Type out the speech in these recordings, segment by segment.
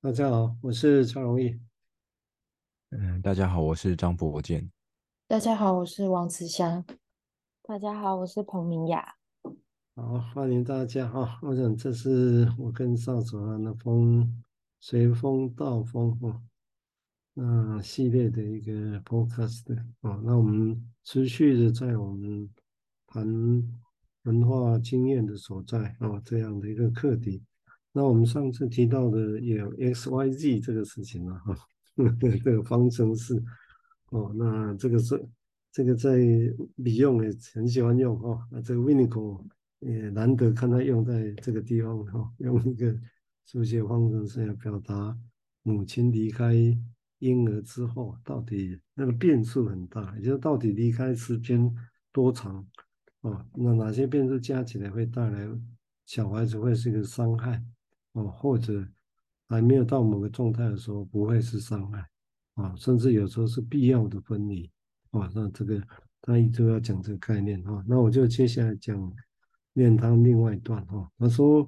大家好，我是张荣义。嗯，大家好，我是张博建。大家好，我是王慈祥。大家好，我是彭明雅。好，欢迎大家啊！我想这是我跟邵守安的风随风到风哦，那系列的一个 podcast 哦。那我们持续的在我们谈文化经验的所在哦，这样的一个课题。那我们上次提到的有 X Y Z 这个事情了哈，这个方程式哦，那这个是这个在 Beyond 也很喜欢用哈，那这个 Winnicott 也难得看他用在这个地方哈，用一个数学方程式来表达母亲离开婴儿之后到底那个变数很大，也就是到底离开时间多长哦，那哪些变数加起来会带来小孩子会是一个伤害？哦，或者还没有到某个状态的时候，不会是伤害啊，甚至有时候是必要的分离啊。那这个他一直要讲这个概念哈，那我就接下来讲练他另外一段哈。他说，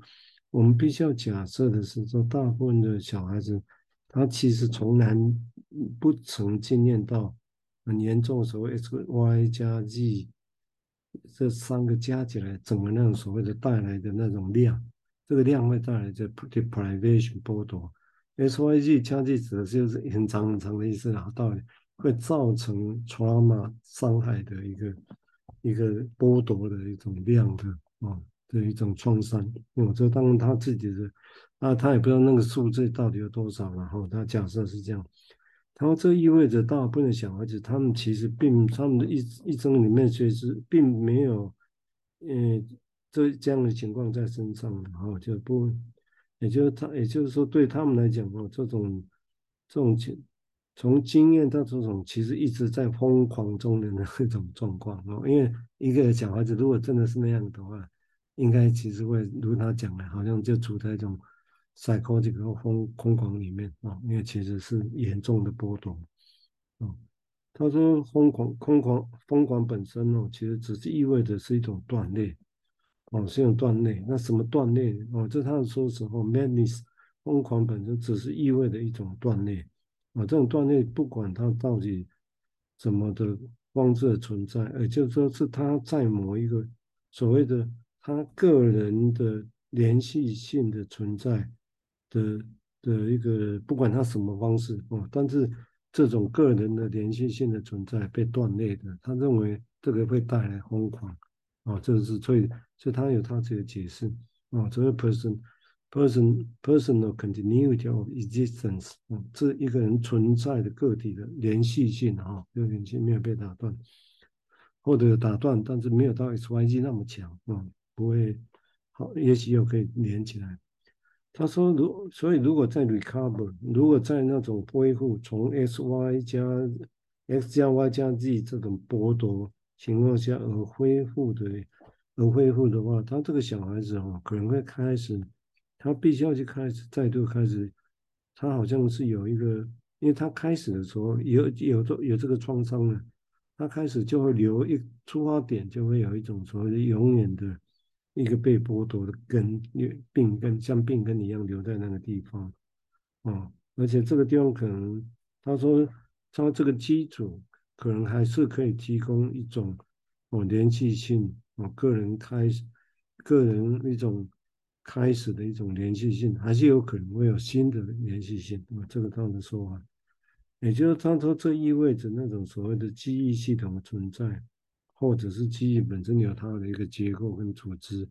我们必须要假设的是说，大部分的小孩子他其实从来不曾经验到很严重所谓 X、Y 加 Z 这三个加起来，整个那种所谓的带来的那种量。这个量会带来这 deprivation 剥夺，S Y G 加计指的就是很长很长的意思然后，到底会造成 trauma 伤害的一个一个剥夺的一种量的啊的一种创伤。嗯，这当然他自己的啊，他也不知道那个数字到底有多少，然后他假设是这样。他说这意味着大部分的小孩子，他们其实并他们的一一生里面其实并没有嗯。这这样的情况在身上，然后就不，也就是他，也就是说，对他们来讲，哦，这种这种经从经验到这种，其实一直在疯狂中的那种状况哦。因为一个小孩子如果真的是那样的话，应该其实会如他讲的，好像就处在一种 psychotic 和疯疯狂里面啊。因为其实是严重的剥夺。哦，他说疯狂疯狂疯狂本身哦，其实只是意味着是一种断裂。哦，是用断裂。那什么断裂？哦，这他说时候，madness 疯狂本身只是意味着一种断裂。啊、哦，这种断裂不管它到底怎么的方式的存在，也就说是他在某一个所谓的他个人的连续性的存在的的一个，不管他什么方式哦，但是这种个人的连续性的存在被断裂的，他认为这个会带来疯狂。啊、哦，这是最。所以他有他这个解释啊，这个 person person personal continuity of existence 啊，这一个人存在的个体的连续性啊，这个连续没有被打断，或者打断，但是没有到 X Y Z 那么强啊，不会好，也许又可以连起来。他说，如所以如果在 recover，如果在那种恢复，从 X Y 加 X 加 Y 加 Z 这种剥夺情况下而恢复的。而恢复的话，他这个小孩子哦，可能会开始，他必须要去开始再度开始，他好像是有一个，因为他开始的时候有有这有这个创伤了，他开始就会留一出发点，就会有一种所谓的永远的一个被剥夺的根，病根像病根一样留在那个地方，哦，而且这个地方可能他说他这个基础可能还是可以提供一种哦连续性。哦个人开始，个人一种开始的一种连续性，还是有可能会有新的连续性。啊，这个他的说法，也就是他说这意味着那种所谓的记忆系统的存在，或者是记忆本身有它的一个结构跟组织。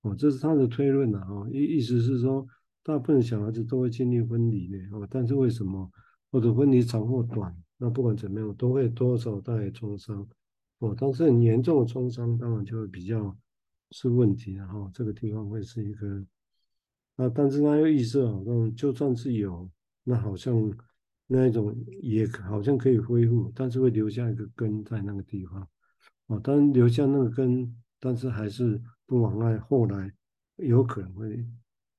哦，这是他的推论啊。哦，意意思是说，大部分小孩子都会经历分离的。哦，但是为什么或者分离长或短？那不管怎么样，都会多少带来创伤。哦，但是很严重的创伤，当然就会比较是问题，然后这个地方会是一个，啊，但是他又意识好像就算是有，那好像那一种也好像可以恢复，但是会留下一个根在那个地方，哦，当然留下那个根，但是还是不妨碍后来有可能会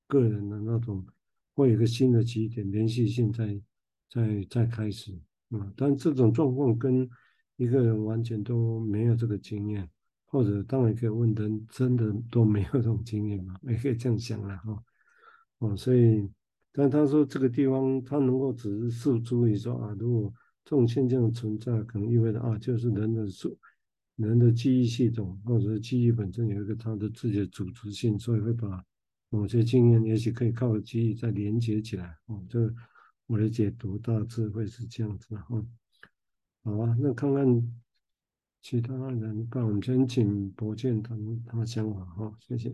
个人的那种会有一个新的起点，连续性在在在开始，啊，但这种状况跟一个人完全都没有这个经验，或者当然可以问人真的都没有这种经验嘛？也可以这样想了哈。哦，所以但他说这个地方他能够只是诉诸于说啊，如果这种现象存在，可能意味着啊，就是人的数人的记忆系统或者是记忆本身有一个它的自己的组织性，所以会把某些经验也许可以靠记忆再连接起来。哦，这我的解读大致会是这样子。哈，好啊，那看看其他人，那我们先请博建谈他的想法。好，谢谢。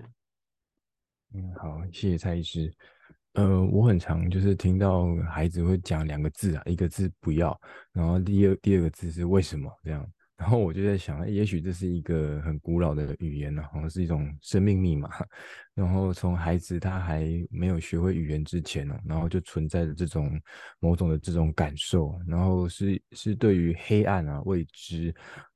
嗯，好，谢谢蔡医师。呃，我很常就是听到孩子会讲两个字啊，一个字不要，然后第二第二个字是为什么这样。然后我就在想，也许这是一个很古老的语言呢，好像是一种生命密码。然后从孩子他还没有学会语言之前呢，然后就存在着这种某种的这种感受，然后是是对于黑暗啊未知，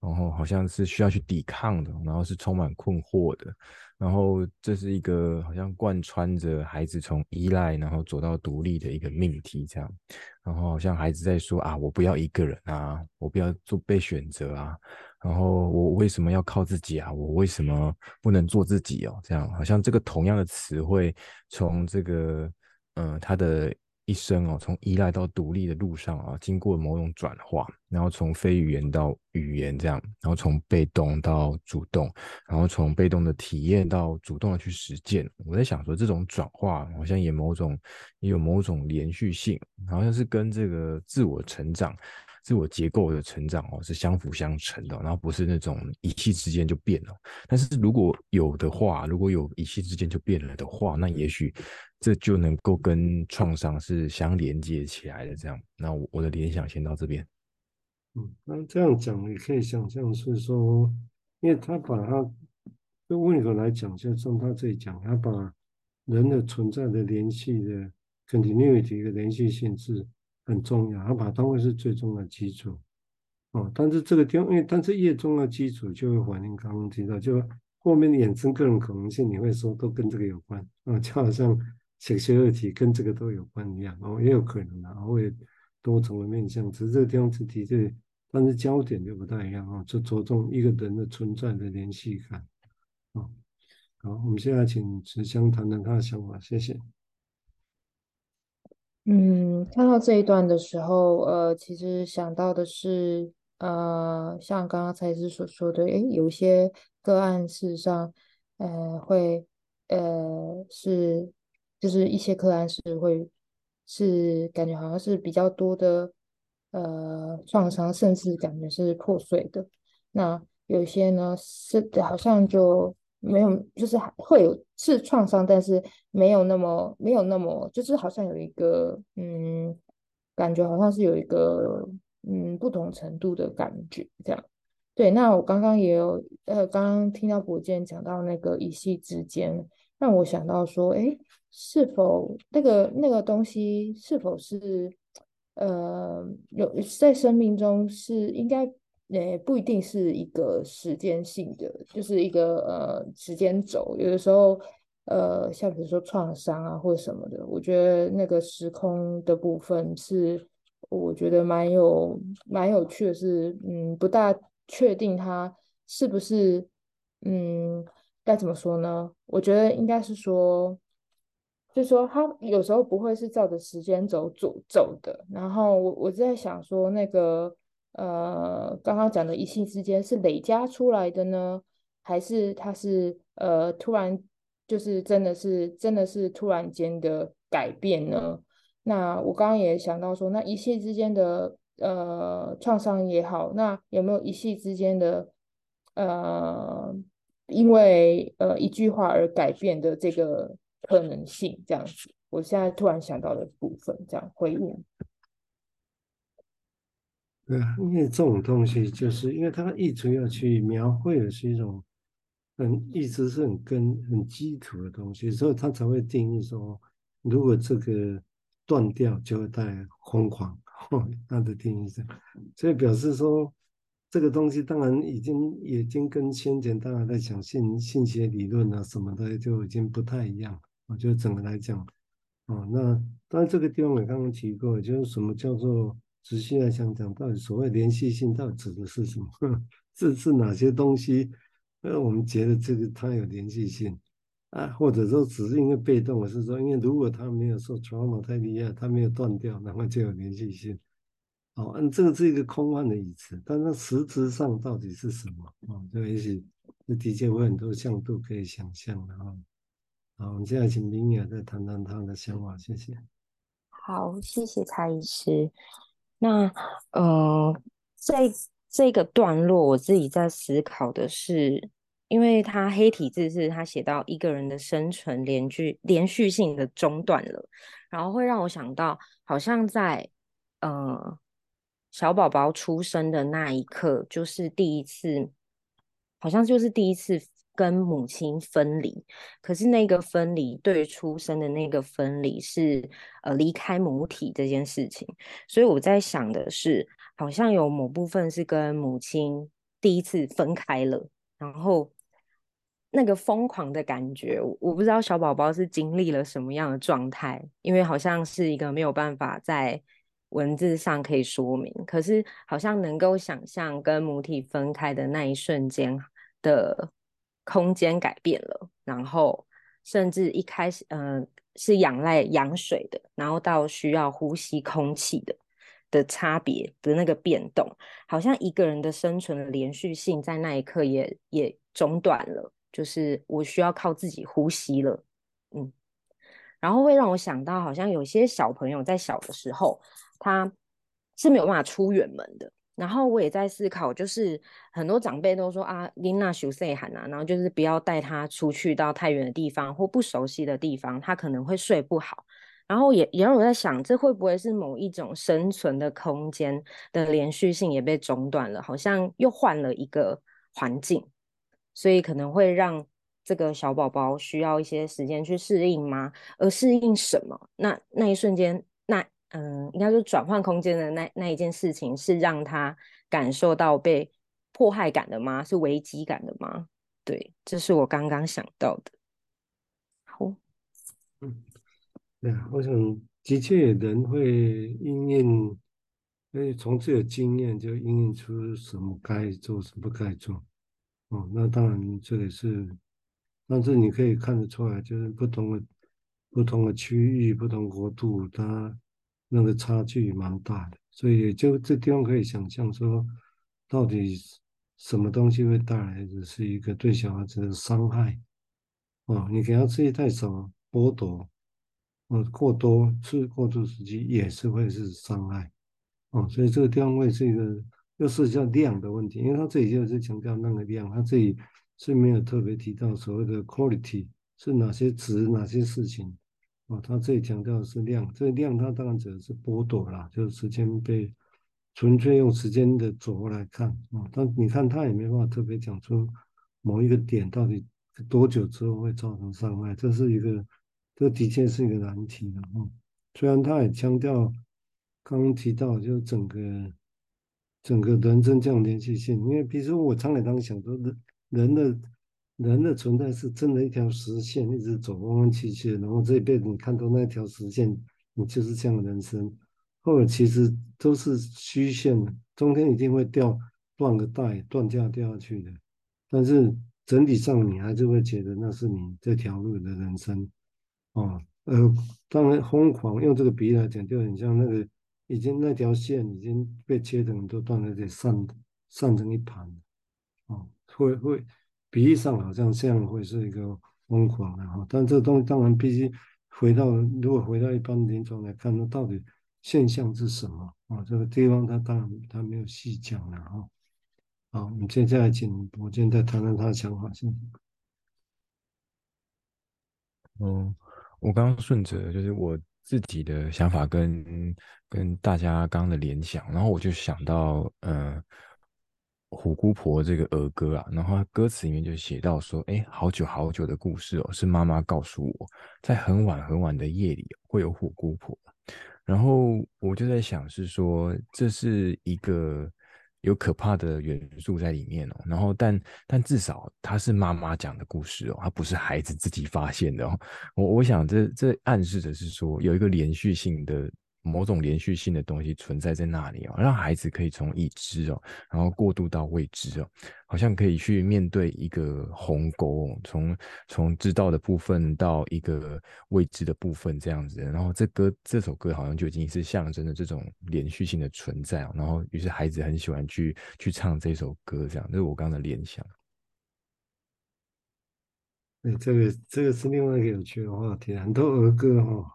然后好像是需要去抵抗的，然后是充满困惑的。然后这是一个好像贯穿着孩子从依赖，然后走到独立的一个命题，这样。然后好像孩子在说啊，我不要一个人啊，我不要做被选择啊。然后我为什么要靠自己啊？我为什么不能做自己哦？这样好像这个同样的词汇从这个嗯、呃、他的。一生哦，从依赖到独立的路上啊，经过某种转化，然后从非语言到语言这样，然后从被动到主动，然后从被动的体验到主动的去实践。我在想说，这种转化好像也某种也有某种连续性，好像是跟这个自我成长。自我结构的成长哦，是相辅相成的，然后不是那种一气之间就变了。但是如果有的话，如果有一气之间就变了的话，那也许这就能够跟创伤是相连接起来的。这样，那我我的联想先到这边。嗯，那这样讲你可以想象是说，因为他把他就温和来讲，就从他这里讲，他把人的存在的联系的 continuity 的连续性质。很重要，他把它当为是最重要的基础，哦，但是这个地方，因为但是越重要基础，就会反映刚刚提到，就后面的衍生各种可能性，你会说都跟这个有关，啊、就好像写学二题跟这个都有关一样，哦，也有可能的，会多重的面向，只是这个地方只提这，但是焦点就不太一样啊、哦，就着重一个人的存在的联系感，啊、哦，好，我们现在请慈香谈谈他的想法，谢谢。嗯，看到这一段的时候，呃，其实想到的是，呃，像刚刚蔡医师所说的，诶，有些个案事实上，呃，会，呃，是，就是一些个案是会，是感觉好像是比较多的，呃，创伤，甚至感觉是破碎的。那有些呢，是好像就。没有，就是还会有是创伤，但是没有那么没有那么，就是好像有一个嗯，感觉好像是有一个嗯不同程度的感觉这样。对，那我刚刚也有呃，刚刚听到博建讲到那个一夕之间，让我想到说，哎，是否那个那个东西是否是呃有在生命中是应该。也不一定是一个时间性的，就是一个呃时间轴。有的时候，呃，像比如说创伤啊或者什么的，我觉得那个时空的部分是我觉得蛮有蛮有趣的是，嗯不大确定它是不是嗯该怎么说呢？我觉得应该是说，就是说它有时候不会是照着时间轴走走的。然后我我在想说那个。呃，刚刚讲的一系之间是累加出来的呢，还是它是呃突然就是真的是真的是突然间的改变呢？那我刚刚也想到说，那一系之间的呃创伤也好，那有没有一系之间的呃因为呃一句话而改变的这个可能性？这样子，我现在突然想到的部分，这样回应。对啊，因为这种东西，就是因为他一直要去描绘的是一种很一直是很根很基础的东西，所以他才会定义说，如果这个断掉，就会带来疯狂。他的定义是，所以表示说，这个东西当然已经已经跟先前大家在讲信信息理论啊什么的就已经不太一样。我觉得整个来讲，哦，那当然这个地方我刚刚提过，就是什么叫做。仔细来想讲，到底所谓连续性到底指的是什么？是是哪些东西？那，我们觉得这个它有连续性，啊，或者说只是因为被动，我是说，因为如果他没有受 trauma 太厉害，他没有断掉，然后就有连续性。哦，嗯，这个是一个空泛的语词，但是实质上到底是什么？哦，这个也许这的确有很多向度可以想象的啊。好，我们现在请明雅再谈谈她的想法，谢谢。好，谢谢蔡医师。那呃，在这个段落，我自己在思考的是，因为他黑体字是他写到一个人的生存连续连续性的中断了，然后会让我想到，好像在呃。小宝宝出生的那一刻，就是第一次，好像就是第一次跟母亲分离。可是那个分离，对出生的那个分离是呃离开母体这件事情。所以我在想的是，好像有某部分是跟母亲第一次分开了，然后那个疯狂的感觉，我不知道小宝宝是经历了什么样的状态，因为好像是一个没有办法在。文字上可以说明，可是好像能够想象跟母体分开的那一瞬间的空间改变了，然后甚至一开始，嗯、呃，是仰赖羊水的，然后到需要呼吸空气的的差别的那个变动，好像一个人的生存的连续性在那一刻也也中断了，就是我需要靠自己呼吸了，嗯，然后会让我想到，好像有些小朋友在小的时候。他是没有办法出远门的，然后我也在思考，就是很多长辈都说啊，琳娜休岁喊啊，然后就是不要带他出去到太远的地方或不熟悉的地方，他可能会睡不好。然后也也让我在想，这会不会是某一种生存的空间的连续性也被中断了？好像又换了一个环境，所以可能会让这个小宝宝需要一些时间去适应吗？而适应什么？那那一瞬间，嗯，应该说转换空间的那那一件事情是让他感受到被迫害感的吗？是危机感的吗？对，这是我刚刚想到的。好，嗯，对啊，我想的确人会因应，因为从自己的经验就因应出什么该做，什么不该做。哦，那当然这个是，但是你可以看得出来，就是不同的不同的区域、不同国度，它。那个差距蛮大的，所以就这地方可以想象说，到底什么东西会带来的是一个对小孩子的伤害哦？你给他吃的太少，剥夺，哦，过多吃过度时期也是会是伤害哦。所以这个地方会是一个又是叫量的问题，因为他这里就是强调那个量，他这里是没有特别提到所谓的 quality 是哪些值哪些事情。哦，他这里强调的是量，这个量它当然指的是剥夺啦，就是时间被纯粹用时间的轴来看啊。但你看他也没办法特别讲出某一个点到底多久之后会造成伤害，这是一个，这的确是一个难题的哦。虽然他也强调刚刚提到就整个整个人生这样连续性，因为比如说我常常想说人人的。人的存在是真的一条实线，一直走弯弯曲曲，然后这一辈子你看到那条实线，你就是这样的人生。后来其实都是虚线的，中间一定会掉断个带，断架掉下去的。但是整体上你还是会觉得那是你这条路的人生，哦，呃，当然疯狂用这个比喻来讲，就很像那个已经那条线已经被切成都断了，得散散成一盘，哦，会会。比喻上好像这样会是一个疯狂的哈，但这东西当然必须回到，如果回到一般临床来看，那到底现象是什么啊？这个地方他当然他没有细讲了哈。好，我们接下来请博健再谈谈他的想法，先。嗯，我刚刚顺着就是我自己的想法跟跟大家刚刚的联想，然后我就想到，嗯。虎姑婆这个儿歌啊，然后歌词里面就写到说，哎，好久好久的故事哦，是妈妈告诉我，在很晚很晚的夜里会有虎姑婆。然后我就在想，是说这是一个有可怕的元素在里面哦。然后但但至少它是妈妈讲的故事哦，它不是孩子自己发现的哦。我我想这这暗示的是说有一个连续性的某种连续性的东西存在在那里哦，让孩子可以从已知哦，然后过渡到未知哦，好像可以去面对一个鸿沟哦，从从知道的部分到一个未知的部分这样子，然后这歌这首歌好像就已经是象征着这种连续性的存在哦，然后于是孩子很喜欢去去唱这首歌，这样，这是我刚刚的联想。对，这个这个是另外一个有趣的话题，很多儿歌哦。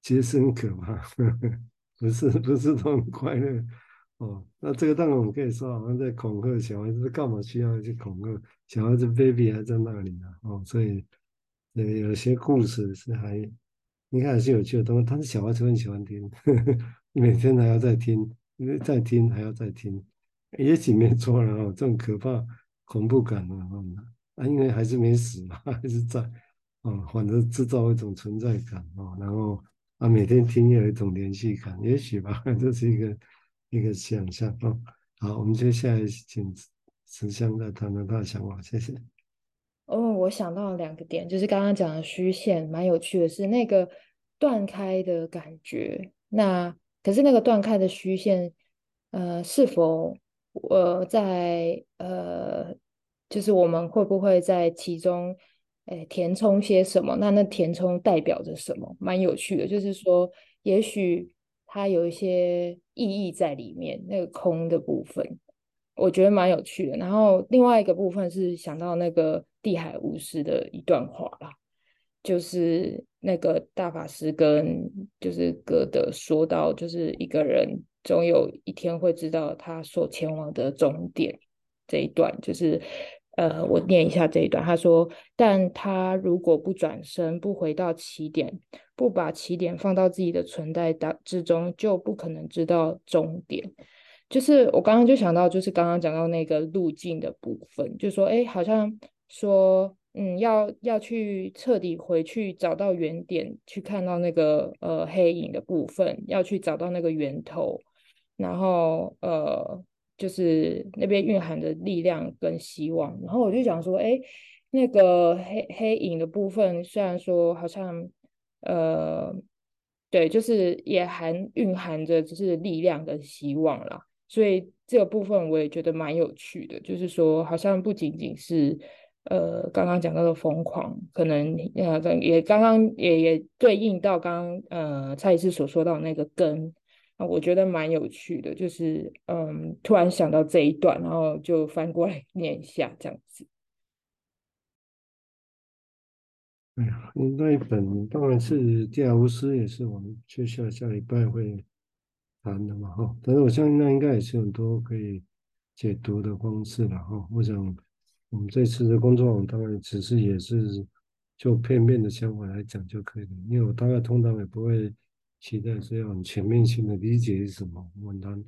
其实是很可怕，呵 呵不是不是都很快乐哦。那这个当然我们可以说，好像在恐吓小孩子，干嘛需要去恐吓小孩子？baby 还在那里呢，哦，所以呃，有些故事是还应该还是有趣的东西，但是小孩子很喜欢听，呵 呵每天还要再听，因为再听还要再听，也许没错了哦，这种可怕恐怖感啊，啊，因为还是没死嘛，还是在哦，反正制造一种存在感哦，然后。啊，每天听有一种联系感，也许吧，这是一个一个想象哦。好，我们接下来请慈香再谈谈他的想法，谢谢。哦，我想到了两个点，就是刚刚讲的虚线，蛮有趣的是那个断开的感觉。那可是那个断开的虚线，呃，是否呃在呃，就是我们会不会在其中？哎，填充些什么？那那填充代表着什么？蛮有趣的，就是说，也许它有一些意义在里面。那个空的部分，我觉得蛮有趣的。然后另外一个部分是想到那个地海巫师的一段话啦，就是那个大法师跟就是歌德说到，就是一个人总有一天会知道他所前往的终点这一段，就是。呃，我念一下这一段。他说：“但他如果不转身，不回到起点，不把起点放到自己的存在当之中，就不可能知道终点。”就是我刚刚就想到，就是刚刚讲到那个路径的部分，就说，哎，好像说，嗯，要要去彻底回去找到原点，去看到那个呃黑影的部分，要去找到那个源头，然后呃。就是那边蕴含着力量跟希望，然后我就想说，哎，那个黑黑影的部分，虽然说好像，呃，对，就是也含蕴含着就是力量跟希望啦，所以这个部分我也觉得蛮有趣的，就是说好像不仅仅是呃刚刚讲到的疯狂，可能呃也刚刚也也对应到刚刚呃蔡医师所说到那个根。啊，我觉得蛮有趣的，就是嗯，突然想到这一段，然后就翻过来 念一下这样子。哎呀，那一本当然是地海巫师，也是我们接下下礼拜会谈的嘛，哈。但是我相信那应该也是很多可以解读的方式了，哈。我想我们这次的工作坊当然只是也是就片面的想法来讲就可以了，因为我大概通常也不会。期待是要很全面性的理解是什么，我难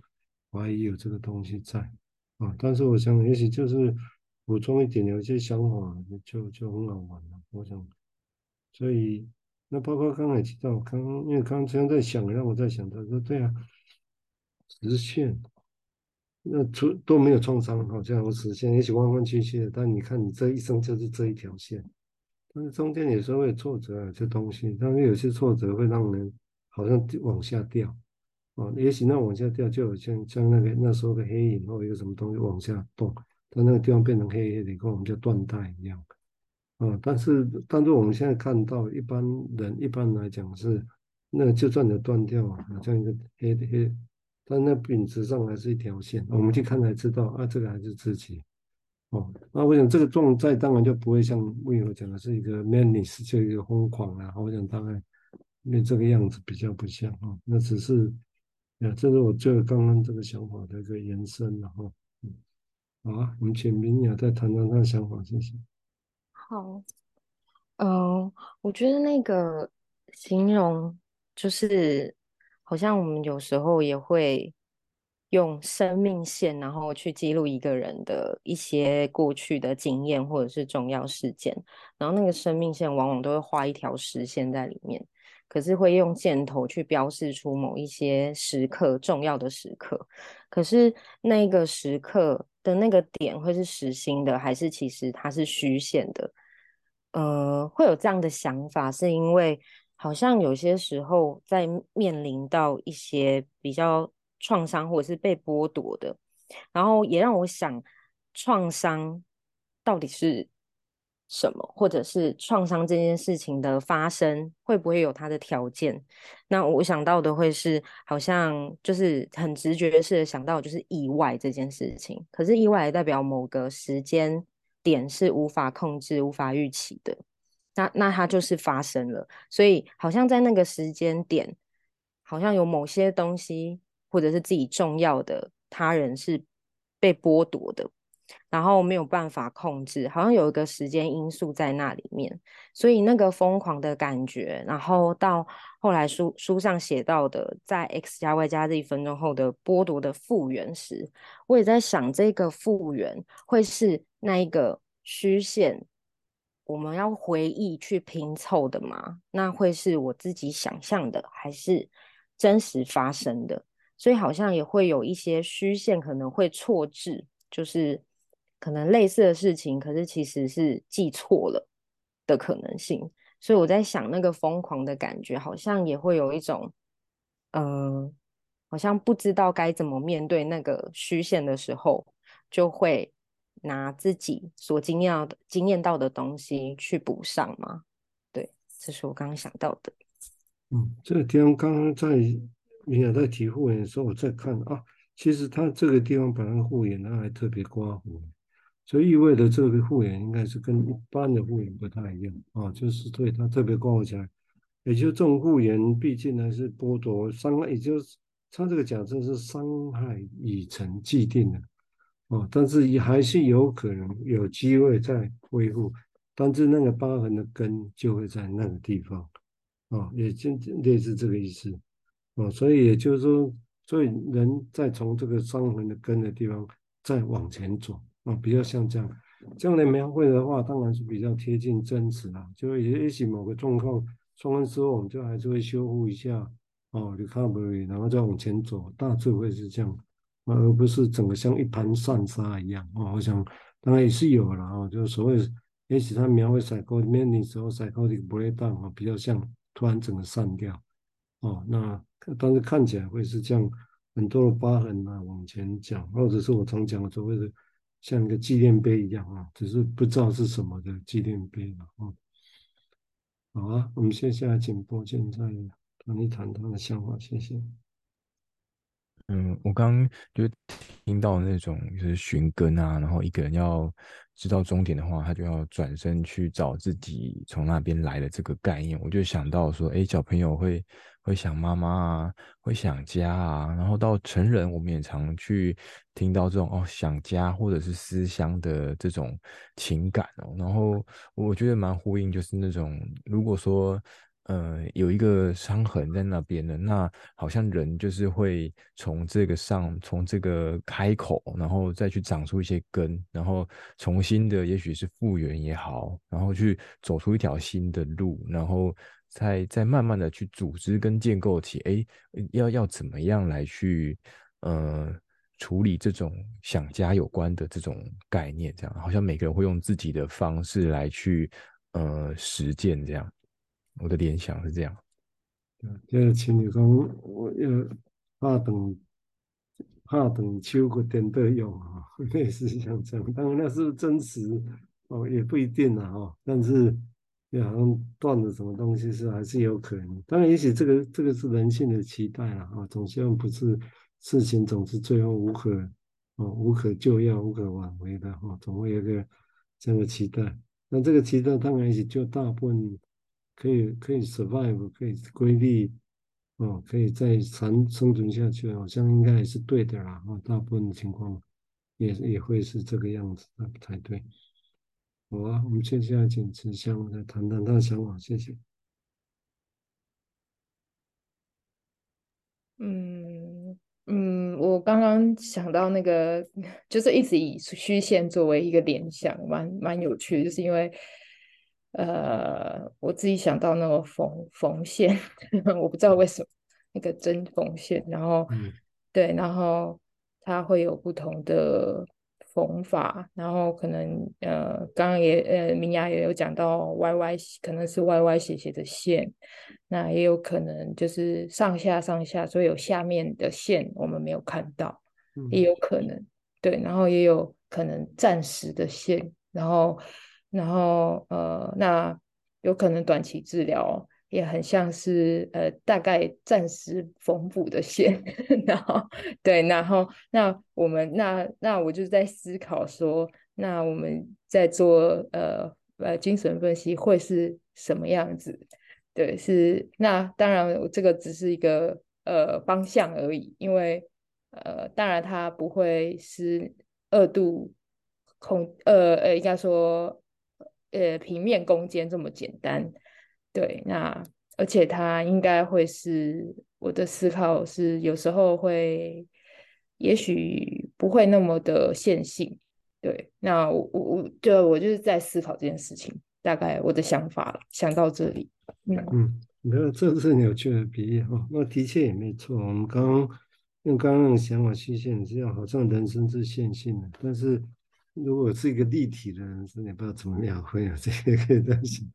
怀疑有这个东西在啊，但是我想也许就是补充一点，有一些想法就就很好玩了。我想，所以那包括刚才提到，刚刚因为刚刚这样在想，让我在想，他说对啊，实现那出都没有创伤，好像我实现也许弯弯曲曲的，但你看你这一生就是这一条线，但是中间有时候会有挫折啊，这东西，但是有些挫折会让人。好像往下掉，啊，也许那往下掉就好像像那个那时候的黑影或一个什么东西往下动，但那个地方变成黑黑的，跟我们叫断带一样，啊，但是但是我们现在看到一般人一般来讲是，那就算你断掉，好像一个黑的黑，但那本质上还是一条线，我们去看才知道啊，这个还是自己，哦，那我想这个状态当然就不会像魏友讲的是一个 madness 就一个疯狂啊，我想大概。因为这个样子比较不像啊，那只是，啊，这是我这刚刚这个想法的一个延伸了哈。嗯，好啊，我们请明雅再谈谈他的想法，谢谢。好，嗯、我觉得那个形容就是，好像我们有时候也会用生命线，然后去记录一个人的一些过去的经验或者是重要事件，然后那个生命线往往都会画一条实线在里面。可是会用箭头去标示出某一些时刻，重要的时刻，可是那个时刻的那个点会是实心的，还是其实它是虚线的？呃，会有这样的想法，是因为好像有些时候在面临到一些比较创伤或者是被剥夺的，然后也让我想，创伤到底是什么，或者是创伤这件事情的发生会不会有它的条件？那我想到的会是，好像就是很直觉式的想到就是意外这件事情，可是意外代表某个时间点是无法控制、无法预期的。那那它就是发生了，所以好像在那个时间点，好像有某些东西或者是自己重要的他人是被剥夺的，然后没有办法控制，好像有一个时间因素在那里面，所以那个疯狂的感觉，然后到后来书书上写到的，在 x 加 y 加 z 分钟后的剥夺的复原时，我也在想，这个复原会是那一个虚线。我们要回忆去拼凑的吗？那会是我自己想象的，还是真实发生的？所以好像也会有一些虚线可能会错置，就是可能类似的事情，可是其实是记错了的可能性。所以我在想，那个疯狂的感觉，好像也会有一种，嗯、好像不知道该怎么面对那个虚线的时候，就会。拿自己所经验的、经验到的东西去补上吗？对，这是我刚刚想到的。嗯，这个地方刚刚在米娅在提护眼的时候，我在看啊，其实他这个地方本来护眼呢还特别刮胡，所以意味着这个复原应该是跟一般的复原不太一样啊，就是对他特别关怀起来，也就是这种复原毕竟还是剥夺伤害，也就是他这个假设是伤害已成既定的。哦，但是也还是有可能有机会再恢复，但是那个疤痕的根就会在那个地方，哦，也就类似这个意思，哦，所以也就是说，所以人再从这个伤痕的根的地方再往前走，哦，比较像这样，这样的描绘的话，当然是比较贴近真实啦，就是也许某个状况创伤之后，我们就还是会修复一下，哦，recovery，然后再往前走，大致会是这样。而不是整个像一盘散沙一样啊！我想当然也是有了啊，就是所谓，也许他描绘 psychotic 的时候，psychotic breakdown 啊，比较像突然整个散掉哦。那但是看起来会是这样，很多的疤痕啊往前讲，或者是我常讲的所谓的像一个纪念碑一样啊，只是不知道是什么的纪念碑了啊。好啊，我们接下来请播间再谈一谈他的想法，谢谢。嗯，我刚就听到那种就是寻根啊，然后一个人要知道终点的话，他就要转身去找自己从那边来的这个概念，我就想到说，哎，小朋友会会想妈妈啊，会想家啊，然后到成人，我们也常去听到这种哦想家或者是思乡的这种情感哦，然后我觉得蛮呼应，就是那种如果说。呃，有一个伤痕在那边的，那好像人就是会从这个上，从这个开口，然后再去长出一些根，然后重新的，也许是复原也好，然后去走出一条新的路，然后再再慢慢的去组织跟建构起，哎，要要怎么样来去呃处理这种想家有关的这种概念，这样好像每个人会用自己的方式来去呃实践这样。我的联想是这样，对，就是情侣讲，我要怕等怕等秋个点都用啊，类似像这样，当然那是真实哦，也不一定啊哈，但是也好像断了什么东西是还是有可能。当然，也许这个这个是人性的期待了啊，总希望不是事情总是最后无可哦无可救药、无可挽回的哈，总会有个这样的期待。那这个期待当然也许就大部分。可以可以 survive，可以规避，哦，可以再长生存下去，好像应该也是对的啦。哦，大部分的情况也也会是这个样子，那不太对。好啊，我们接下来请慈香来谈谈他的想法，谢谢。嗯嗯，我刚刚想到那个，就是一直以虚线作为一个联想，蛮蛮有趣，就是因为。呃，我自己想到那个缝缝线，我不知道为什么那个针缝线，然后、嗯、对，然后它会有不同的缝法，然后可能呃，刚刚也呃，明雅也有讲到歪歪，可能是歪歪斜斜的线，那也有可能就是上下上下，所以有下面的线我们没有看到，也有可能对，然后也有可能暂时的线，然后然后呃，那有可能短期治疗。也很像是呃，大概暂时缝补的线，然后对，然后那我们那那我就在思考说，那我们在做呃呃精神分析会是什么样子？对，是那当然这个只是一个呃方向而已，因为呃当然它不会是二度空呃呃应该说呃平面空间这么简单。对，那而且它应该会是我的思考是有时候会，也许不会那么的线性。对，那我我我就我就是在思考这件事情，大概我的想法了，想到这里。嗯嗯，没有，这是很有趣的比喻哈。那的确也没错，我们刚刚用刚刚那种想法曲线，这样好像人生是线性的，但是如果是一个立体的人生，你不知道怎么描绘啊，这个可以这样想。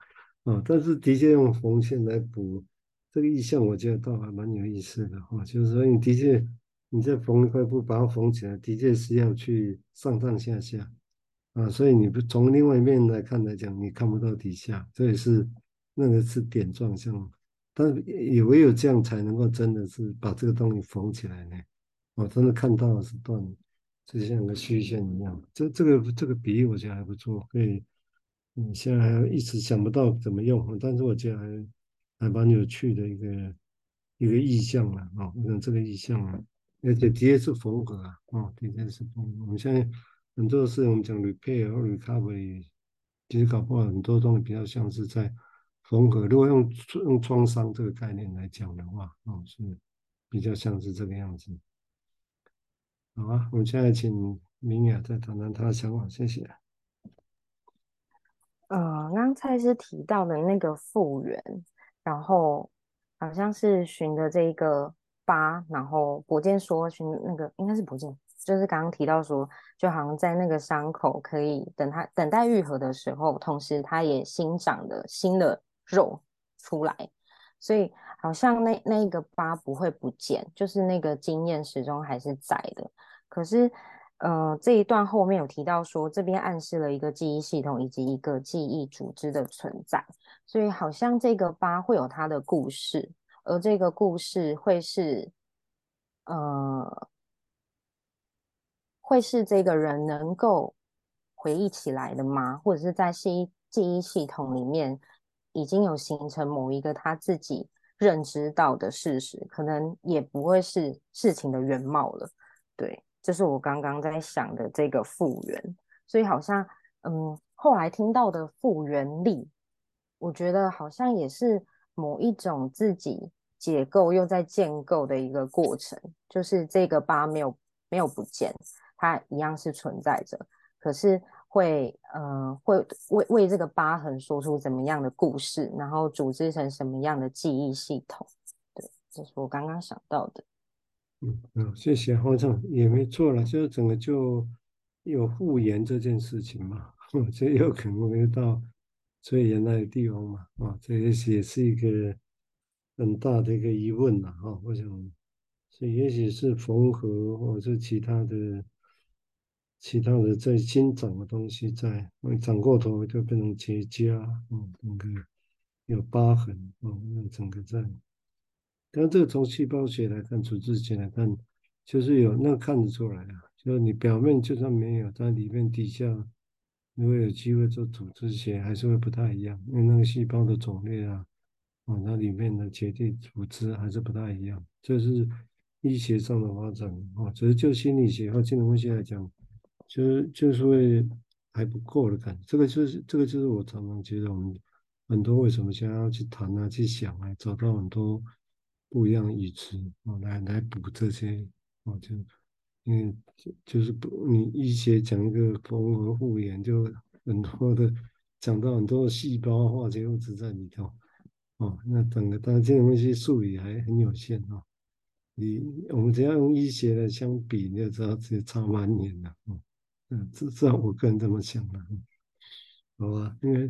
哦，但是的确用缝线来补这个意象，我觉得倒还蛮有意思的哈。就是说，你的确你在缝一块布，把它缝起来，的确是要去上上下下啊。所以你不从另外一面来看来讲，你看不到底下，这也是那个是点状像，但是也唯有这样才能够真的是把这个东西缝起来呢。我真的看到的是断，就像个虚线一样。这这个这个比喻我觉得还不错，可以。你现在还一直想不到怎么用，但是我觉得还还蛮有趣的一个一个意象了啊！我想这个意象啊，而且的确是缝合啊，哦，的确是缝合。我们现在很多事我们讲 repair 或 recovery，其实搞不好很多东西比较像是在缝合。如果用用创伤这个概念来讲的话，哦，是比较像是这个样子。好啊，我们现在请明雅再谈谈她的想法，谢谢。呃，刚才是提到的那个复原，然后好像是循着这一个疤，然后伯健说循那个应该是伯健，就是刚刚提到说，就好像在那个伤口可以等它等待愈合的时候，同时它也新长的新的肉出来，所以好像那那个疤不会不见，就是那个经验始终还是在的，可是。呃，这一段后面有提到说，这边暗示了一个记忆系统以及一个记忆组织的存在，所以好像这个疤会有它的故事，而这个故事会是，呃，会是这个人能够回忆起来的吗？或者是在记忆记忆系统里面已经有形成某一个他自己认知到的事实，可能也不会是事情的原貌了，对。这是我刚刚在想的这个复原，所以好像，嗯，后来听到的复原力，我觉得好像也是某一种自己解构又在建构的一个过程，就是这个疤没有没有不见，它一样是存在着，可是会，呃，会为为这个疤痕说出怎么样的故事，然后组织成什么样的记忆系统，对，这是我刚刚想到的。嗯，嗯，谢谢黄总，也没错了，就是整个就有复原这件事情嘛，这有可能会到最原来的地方嘛，啊，这也许也是一个很大的一个疑问了哈，我想，所以也许是缝合或者是其他的其他的在新长的东西在，长过头就变成结痂，嗯，整个有疤痕，嗯，整个在。但这个从细胞学来看，组织学来看，就是有那看得出来啊。就是你表面就算没有，但里面底下如果有机会做组织学，还是会不太一样。因为那个细胞的种类啊，哦，那里面的结缔组织还是不太一样。这是医学上的发展啊。只是就心理学和金融学来讲，就是就是会还不够的感觉。这个就是这个就是我常常觉得我们很多为什么想要去谈啊、去想啊，找到很多。不一样的语词啊，来来补这些啊，就因为就就是不，你医学讲一个缝合复原，就很多的讲到很多的细胞化学物质在里头哦。那整个当然这种东西术语还很有限哦。你我们只要用医学来相比，你就知道这差蛮远的。嗯，至少我个人这么想的。好吧，因为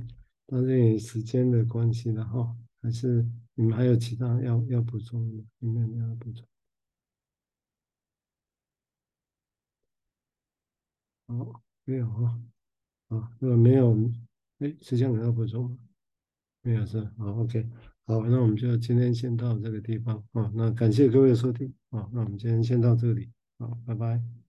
到这里时间的关系了哈，还是你们还有其他要要补充的？有没有要补充？好，没有哈。啊，如果没有，哎，实际上你要补充吗？没有是，好，OK，好，那我们就今天先到这个地方啊。那感谢各位的收听啊，那我们今天先到这里，好，拜拜。